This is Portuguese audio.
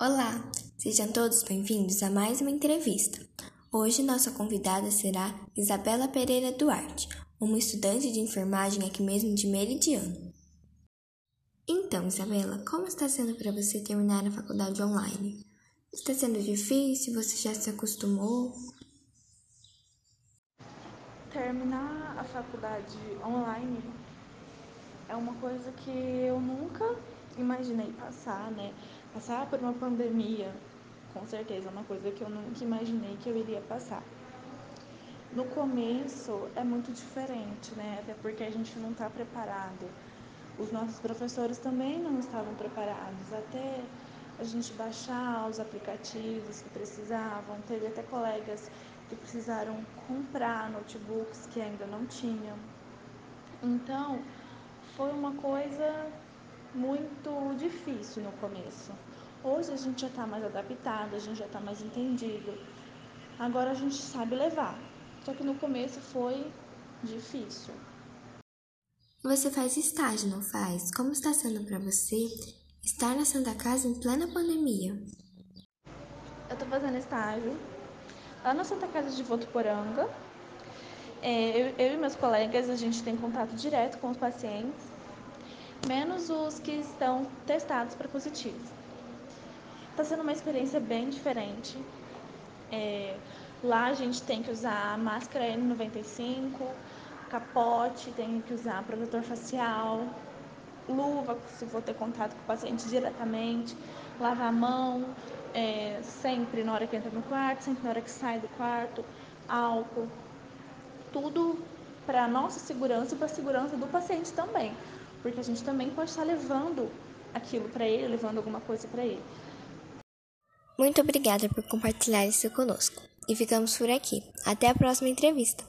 Olá, sejam todos bem-vindos a mais uma entrevista. Hoje nossa convidada será Isabela Pereira Duarte, uma estudante de enfermagem aqui mesmo de Meridiano. Então, Isabela, como está sendo para você terminar a faculdade online? Está sendo difícil? Você já se acostumou? Terminar a faculdade online é uma coisa que eu nunca imaginei passar, né? Passar por uma pandemia, com certeza, é uma coisa que eu nunca imaginei que eu iria passar. No começo é muito diferente, né? Até porque a gente não está preparado. Os nossos professores também não estavam preparados. Até a gente baixar os aplicativos que precisavam, teve até colegas que precisaram comprar notebooks que ainda não tinham. Então, foi uma coisa muito difícil no começo. Hoje a gente já está mais adaptado, a gente já está mais entendido. Agora a gente sabe levar. Só que no começo foi difícil. Você faz estágio, não faz? Como está sendo para você estar na Santa Casa em plena pandemia? Eu estou fazendo estágio lá na Santa Casa de Votuporanga. É, eu, eu e meus colegas, a gente tem contato direto com os pacientes, menos os que estão testados para positivo. Está sendo uma experiência bem diferente. É, lá a gente tem que usar máscara N95, capote, tem que usar protetor facial, luva se for ter contato com o paciente diretamente, lavar a mão é, sempre na hora que entra no quarto, sempre na hora que sai do quarto, álcool, tudo para a nossa segurança e para a segurança do paciente também, porque a gente também pode estar levando aquilo para ele, levando alguma coisa para ele. Muito obrigada por compartilhar isso conosco. E ficamos por aqui. Até a próxima entrevista.